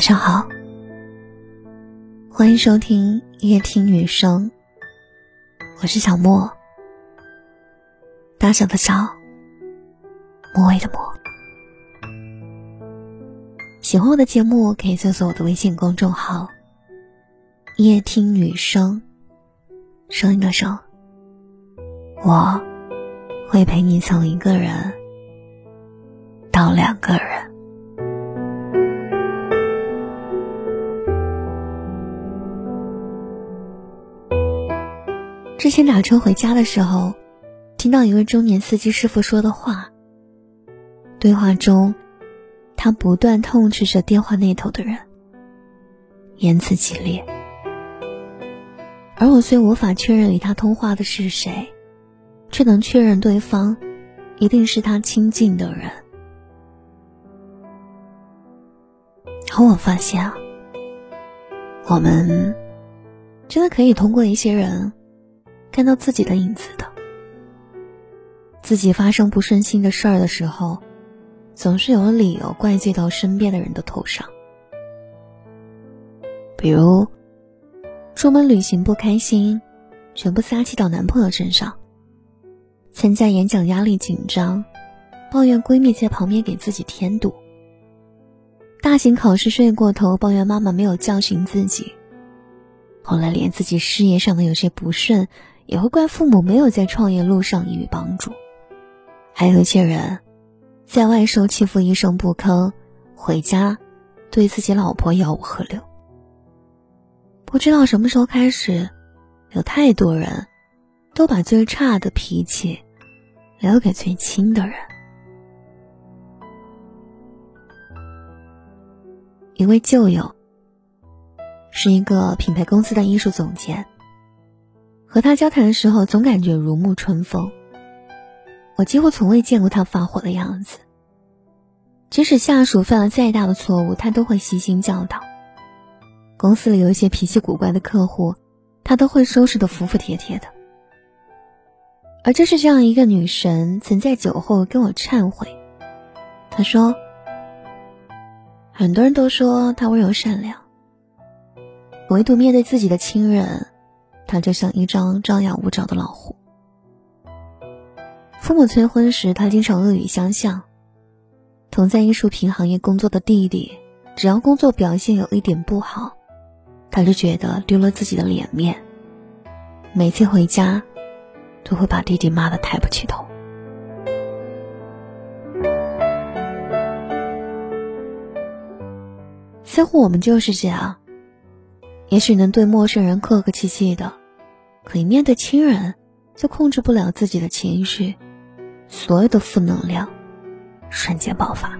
晚上好，欢迎收听夜听女生，我是小莫，大小的小，莫尾的莫。喜欢我的节目，可以搜索我的微信公众号“夜听女生”，声音的声，我会陪你从一个人到两个人。之前打车回家的时候，听到一位中年司机师傅说的话。对话中，他不断痛斥着电话那头的人，言辞激烈。而我虽无法确认与他通话的是谁，却能确认对方一定是他亲近的人。而我发现啊，我们真的可以通过一些人。看到自己的影子的，自己发生不顺心的事儿的时候，总是有理由怪罪到身边的人的头上。比如，出门旅行不开心，全部撒气到男朋友身上；参加演讲压力紧张，抱怨闺蜜在旁边给自己添堵；大型考试睡过头，抱怨妈妈没有教训自己；后来连自己事业上的有些不顺。也会怪父母没有在创业路上给予帮助，还有一些人，在外受欺负一声不吭，回家对自己老婆吆五喝六。不知道什么时候开始，有太多人都把最差的脾气留给最亲的人。一位旧友是一个品牌公司的艺术总监。和他交谈的时候，总感觉如沐春风。我几乎从未见过他发火的样子。即使下属犯了再大的错误，他都会悉心教导。公司里有一些脾气古怪的客户，他都会收拾的服服帖帖的。而就是这样一个女神，曾在酒后跟我忏悔。她说：“很多人都说她温柔善良，唯独面对自己的亲人。”他就像一张张牙舞爪的老虎。父母催婚时，他经常恶语相向；同在艺术品行业工作的弟弟，只要工作表现有一点不好，他就觉得丢了自己的脸面。每次回家，都会把弟弟骂得抬不起头。似乎我们就是这样，也许能对陌生人客客气气的。可以面对亲人，就控制不了自己的情绪，所有的负能量瞬间爆发。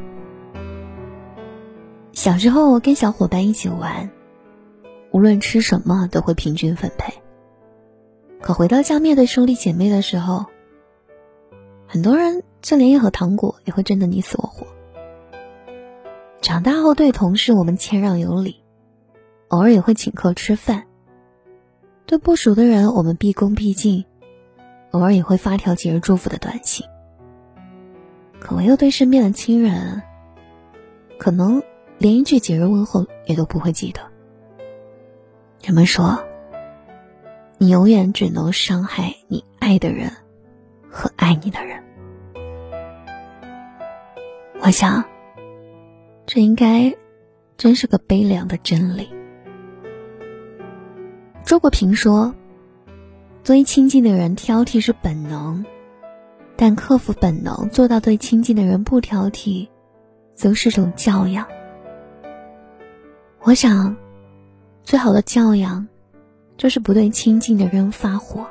小时候跟小伙伴一起玩，无论吃什么都会平均分配。可回到家面对兄弟姐妹的时候，很多人就连一盒糖果也会争得你死我活。长大后对同事我们谦让有礼，偶尔也会请客吃饭。对不熟的人，我们毕恭毕敬，偶尔也会发条节日祝福的短信。可唯有对身边的亲人，可能连一句节日问候也都不会记得。人们说，你永远只能伤害你爱的人和爱你的人。我想，这应该真是个悲凉的真理。周国平说：“对亲近的人挑剔是本能，但克服本能，做到对亲近的人不挑剔，则是种教养。我想，最好的教养，就是不对亲近的人发火，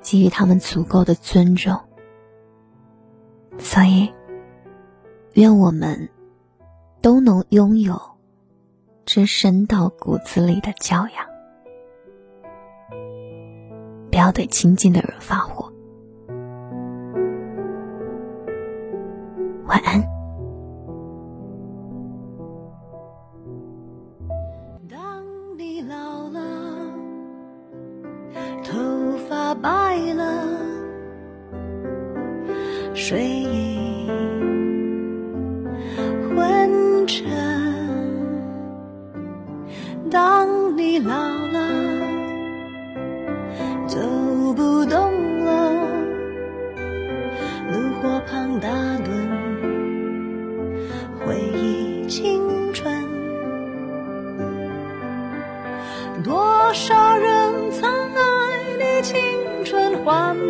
给予他们足够的尊重。所以，愿我们都能拥有这深到骨子里的教养。”不要对亲近的人发火。晚安。当你老了，头发白了，睡意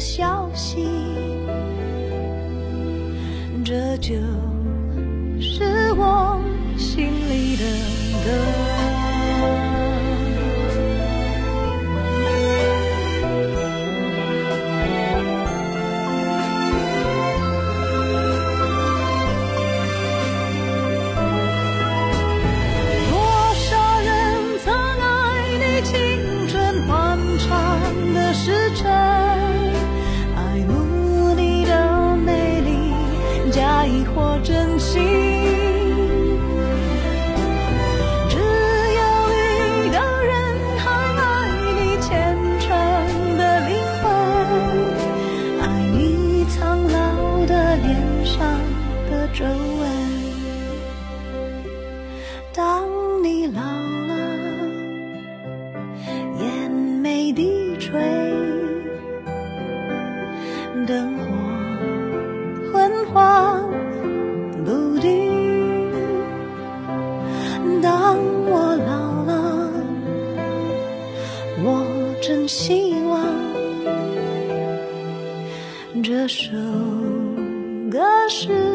消息。这就是我心里的歌。首歌是